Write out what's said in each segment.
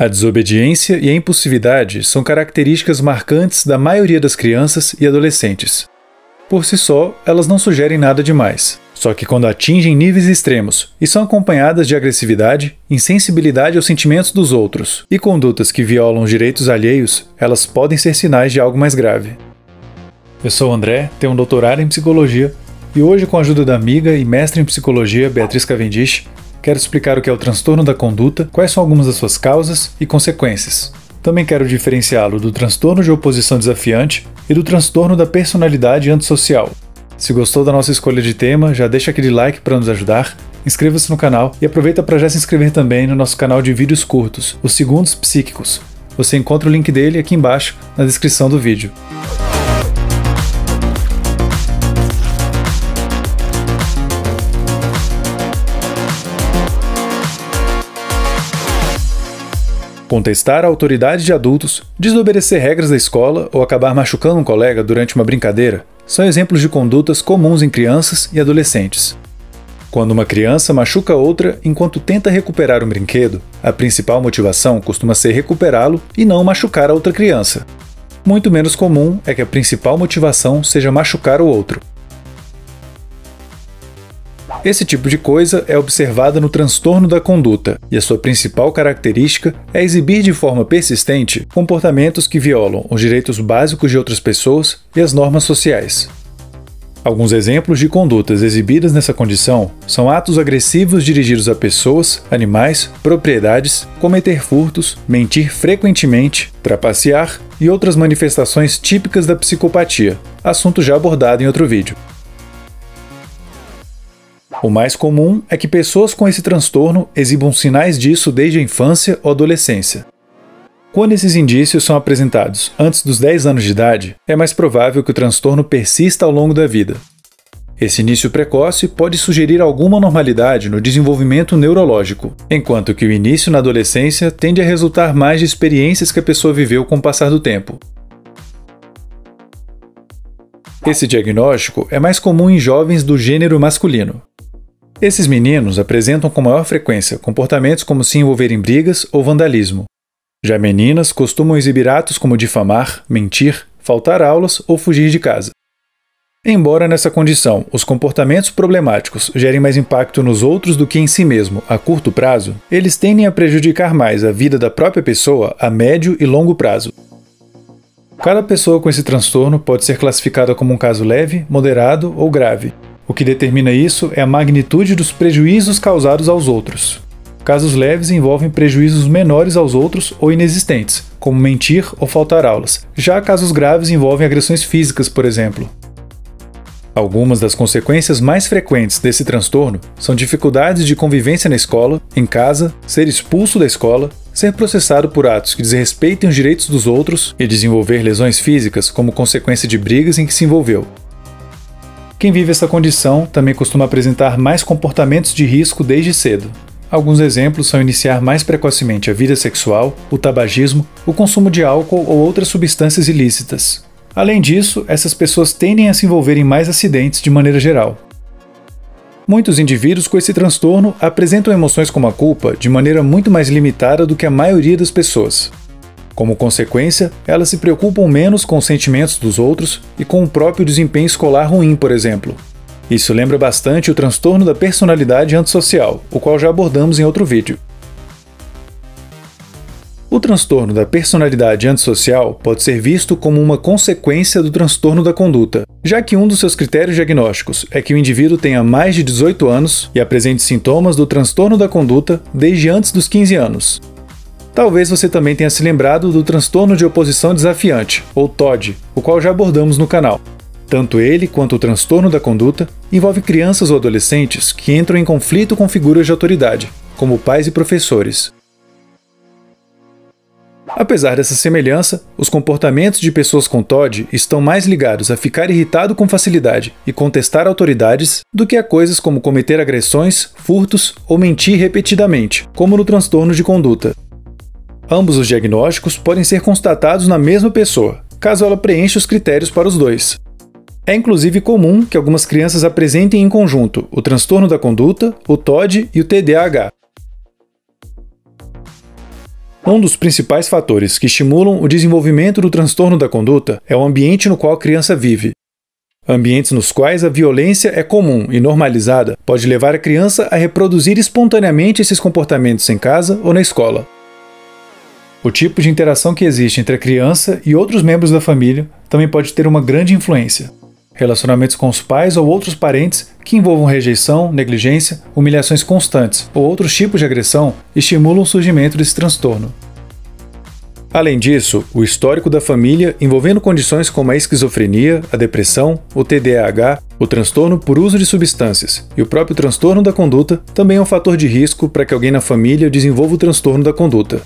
A desobediência e a impulsividade são características marcantes da maioria das crianças e adolescentes. Por si só, elas não sugerem nada demais. Só que quando atingem níveis extremos e são acompanhadas de agressividade, insensibilidade aos sentimentos dos outros e condutas que violam os direitos alheios, elas podem ser sinais de algo mais grave. Eu sou o André, tenho um doutorado em psicologia e hoje, com a ajuda da amiga e mestre em psicologia Beatriz Cavendish, quero explicar o que é o transtorno da conduta, quais são algumas das suas causas e consequências. Também quero diferenciá-lo do transtorno de oposição desafiante e do transtorno da personalidade antissocial. Se gostou da nossa escolha de tema, já deixa aquele like para nos ajudar, inscreva-se no canal e aproveita para já se inscrever também no nosso canal de vídeos curtos, os Segundos Psíquicos. Você encontra o link dele aqui embaixo na descrição do vídeo. Contestar a autoridade de adultos, desobedecer regras da escola ou acabar machucando um colega durante uma brincadeira são exemplos de condutas comuns em crianças e adolescentes. Quando uma criança machuca outra enquanto tenta recuperar um brinquedo, a principal motivação costuma ser recuperá-lo e não machucar a outra criança. Muito menos comum é que a principal motivação seja machucar o outro. Esse tipo de coisa é observada no transtorno da conduta, e a sua principal característica é exibir de forma persistente comportamentos que violam os direitos básicos de outras pessoas e as normas sociais. Alguns exemplos de condutas exibidas nessa condição são atos agressivos dirigidos a pessoas, animais, propriedades, cometer furtos, mentir frequentemente, trapacear e outras manifestações típicas da psicopatia, assunto já abordado em outro vídeo. O mais comum é que pessoas com esse transtorno exibam sinais disso desde a infância ou adolescência. Quando esses indícios são apresentados antes dos 10 anos de idade, é mais provável que o transtorno persista ao longo da vida. Esse início precoce pode sugerir alguma normalidade no desenvolvimento neurológico, enquanto que o início na adolescência tende a resultar mais de experiências que a pessoa viveu com o passar do tempo. Esse diagnóstico é mais comum em jovens do gênero masculino, esses meninos apresentam com maior frequência comportamentos como se envolver em brigas ou vandalismo. Já meninas costumam exibir atos como difamar, mentir, faltar aulas ou fugir de casa. Embora nessa condição os comportamentos problemáticos gerem mais impacto nos outros do que em si mesmo a curto prazo, eles tendem a prejudicar mais a vida da própria pessoa a médio e longo prazo. Cada pessoa com esse transtorno pode ser classificada como um caso leve, moderado ou grave, o que determina isso é a magnitude dos prejuízos causados aos outros. Casos leves envolvem prejuízos menores aos outros ou inexistentes, como mentir ou faltar aulas. Já casos graves envolvem agressões físicas, por exemplo. Algumas das consequências mais frequentes desse transtorno são dificuldades de convivência na escola, em casa, ser expulso da escola, ser processado por atos que desrespeitem os direitos dos outros e desenvolver lesões físicas como consequência de brigas em que se envolveu. Quem vive essa condição também costuma apresentar mais comportamentos de risco desde cedo. Alguns exemplos são iniciar mais precocemente a vida sexual, o tabagismo, o consumo de álcool ou outras substâncias ilícitas. Além disso, essas pessoas tendem a se envolver em mais acidentes de maneira geral. Muitos indivíduos com esse transtorno apresentam emoções como a culpa de maneira muito mais limitada do que a maioria das pessoas. Como consequência, elas se preocupam menos com os sentimentos dos outros e com o próprio desempenho escolar ruim, por exemplo. Isso lembra bastante o transtorno da personalidade antissocial, o qual já abordamos em outro vídeo. O transtorno da personalidade antissocial pode ser visto como uma consequência do transtorno da conduta, já que um dos seus critérios diagnósticos é que o indivíduo tenha mais de 18 anos e apresente sintomas do transtorno da conduta desde antes dos 15 anos, Talvez você também tenha se lembrado do transtorno de oposição desafiante, ou TOD, o qual já abordamos no canal. Tanto ele quanto o transtorno da conduta envolve crianças ou adolescentes que entram em conflito com figuras de autoridade, como pais e professores. Apesar dessa semelhança, os comportamentos de pessoas com TOD estão mais ligados a ficar irritado com facilidade e contestar autoridades do que a coisas como cometer agressões, furtos ou mentir repetidamente, como no transtorno de conduta. Ambos os diagnósticos podem ser constatados na mesma pessoa, caso ela preencha os critérios para os dois. É inclusive comum que algumas crianças apresentem em conjunto o transtorno da conduta, o TOD e o TDAH. Um dos principais fatores que estimulam o desenvolvimento do transtorno da conduta é o ambiente no qual a criança vive. Ambientes nos quais a violência é comum e normalizada pode levar a criança a reproduzir espontaneamente esses comportamentos em casa ou na escola. O tipo de interação que existe entre a criança e outros membros da família também pode ter uma grande influência. Relacionamentos com os pais ou outros parentes que envolvam rejeição, negligência, humilhações constantes ou outros tipos de agressão estimulam o surgimento desse transtorno. Além disso, o histórico da família envolvendo condições como a esquizofrenia, a depressão, o TDAH, o transtorno por uso de substâncias e o próprio transtorno da conduta também é um fator de risco para que alguém na família desenvolva o transtorno da conduta.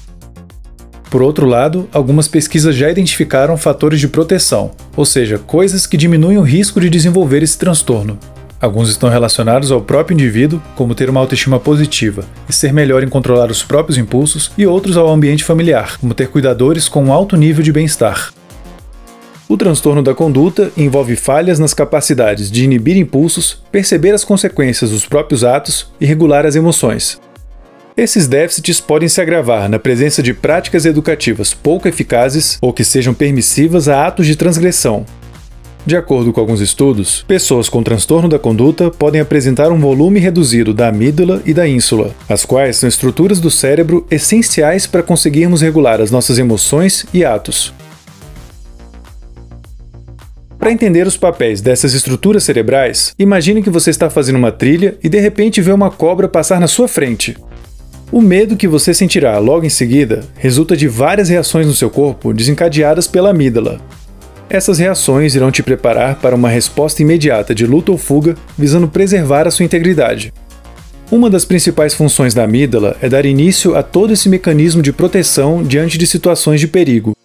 Por outro lado, algumas pesquisas já identificaram fatores de proteção, ou seja, coisas que diminuem o risco de desenvolver esse transtorno. Alguns estão relacionados ao próprio indivíduo, como ter uma autoestima positiva e ser melhor em controlar os próprios impulsos, e outros ao ambiente familiar, como ter cuidadores com um alto nível de bem-estar. O transtorno da conduta envolve falhas nas capacidades de inibir impulsos, perceber as consequências dos próprios atos e regular as emoções, esses déficits podem se agravar na presença de práticas educativas pouco eficazes ou que sejam permissivas a atos de transgressão. De acordo com alguns estudos, pessoas com transtorno da conduta podem apresentar um volume reduzido da amígdala e da ínsula, as quais são estruturas do cérebro essenciais para conseguirmos regular as nossas emoções e atos. Para entender os papéis dessas estruturas cerebrais, imagine que você está fazendo uma trilha e de repente vê uma cobra passar na sua frente. O medo que você sentirá logo em seguida resulta de várias reações no seu corpo desencadeadas pela amígdala. Essas reações irão te preparar para uma resposta imediata de luta ou fuga, visando preservar a sua integridade. Uma das principais funções da amígdala é dar início a todo esse mecanismo de proteção diante de situações de perigo.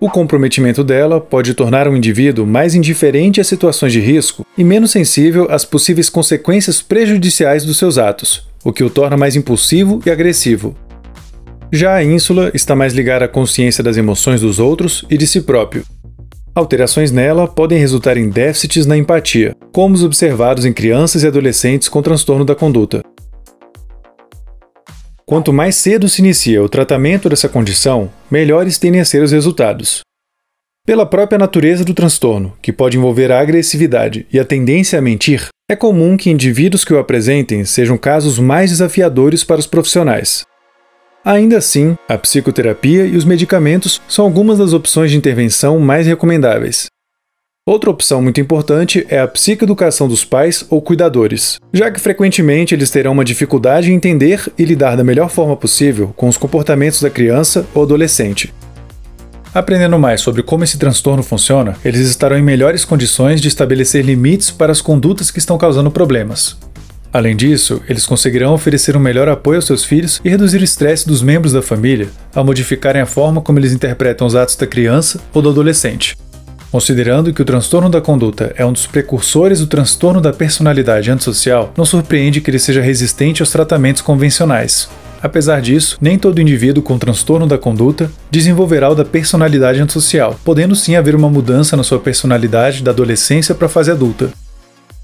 O comprometimento dela pode tornar um indivíduo mais indiferente às situações de risco e menos sensível às possíveis consequências prejudiciais dos seus atos, o que o torna mais impulsivo e agressivo. Já a ínsula está mais ligada à consciência das emoções dos outros e de si próprio. Alterações nela podem resultar em déficits na empatia, como os observados em crianças e adolescentes com transtorno da conduta. Quanto mais cedo se inicia o tratamento dessa condição, melhores tendem a ser os resultados. Pela própria natureza do transtorno, que pode envolver a agressividade e a tendência a mentir, é comum que indivíduos que o apresentem sejam casos mais desafiadores para os profissionais. Ainda assim, a psicoterapia e os medicamentos são algumas das opções de intervenção mais recomendáveis. Outra opção muito importante é a psicoeducação dos pais ou cuidadores, já que frequentemente eles terão uma dificuldade em entender e lidar da melhor forma possível com os comportamentos da criança ou adolescente. Aprendendo mais sobre como esse transtorno funciona, eles estarão em melhores condições de estabelecer limites para as condutas que estão causando problemas. Além disso, eles conseguirão oferecer um melhor apoio aos seus filhos e reduzir o estresse dos membros da família ao modificarem a forma como eles interpretam os atos da criança ou do adolescente. Considerando que o transtorno da conduta é um dos precursores do transtorno da personalidade antissocial, não surpreende que ele seja resistente aos tratamentos convencionais. Apesar disso, nem todo indivíduo com transtorno da conduta desenvolverá o da personalidade antissocial, podendo sim haver uma mudança na sua personalidade da adolescência para a fase adulta.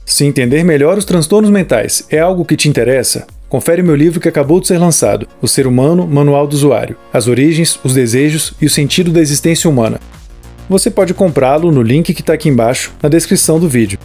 Se entender melhor os transtornos mentais é algo que te interessa, confere meu livro que acabou de ser lançado, O Ser Humano Manual do Usuário: As Origens, os Desejos e o Sentido da Existência Humana, você pode comprá-lo no link que está aqui embaixo na descrição do vídeo.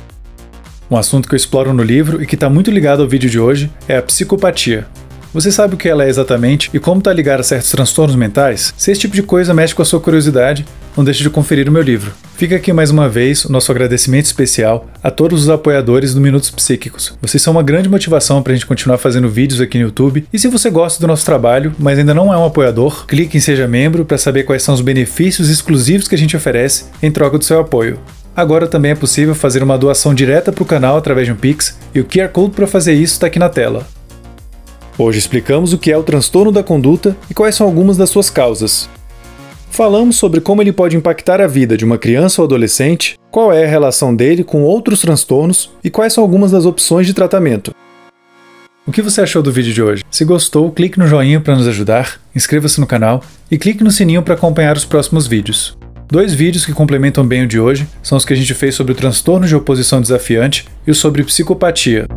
Um assunto que eu exploro no livro e que está muito ligado ao vídeo de hoje é a psicopatia. Você sabe o que ela é exatamente e como está ligada a certos transtornos mentais? Se esse tipo de coisa mexe com a sua curiosidade, não deixe de conferir o meu livro. Fica aqui mais uma vez o nosso agradecimento especial a todos os apoiadores do Minutos Psíquicos. Vocês são uma grande motivação para a gente continuar fazendo vídeos aqui no YouTube. E se você gosta do nosso trabalho, mas ainda não é um apoiador, clique em Seja Membro para saber quais são os benefícios exclusivos que a gente oferece em troca do seu apoio. Agora também é possível fazer uma doação direta para o canal através de um Pix, e o QR Code para fazer isso está aqui na tela. Hoje explicamos o que é o transtorno da conduta e quais são algumas das suas causas. Falamos sobre como ele pode impactar a vida de uma criança ou adolescente, qual é a relação dele com outros transtornos e quais são algumas das opções de tratamento. O que você achou do vídeo de hoje? Se gostou, clique no joinha para nos ajudar, inscreva-se no canal e clique no sininho para acompanhar os próximos vídeos. Dois vídeos que complementam bem o de hoje são os que a gente fez sobre o transtorno de oposição desafiante e o sobre psicopatia.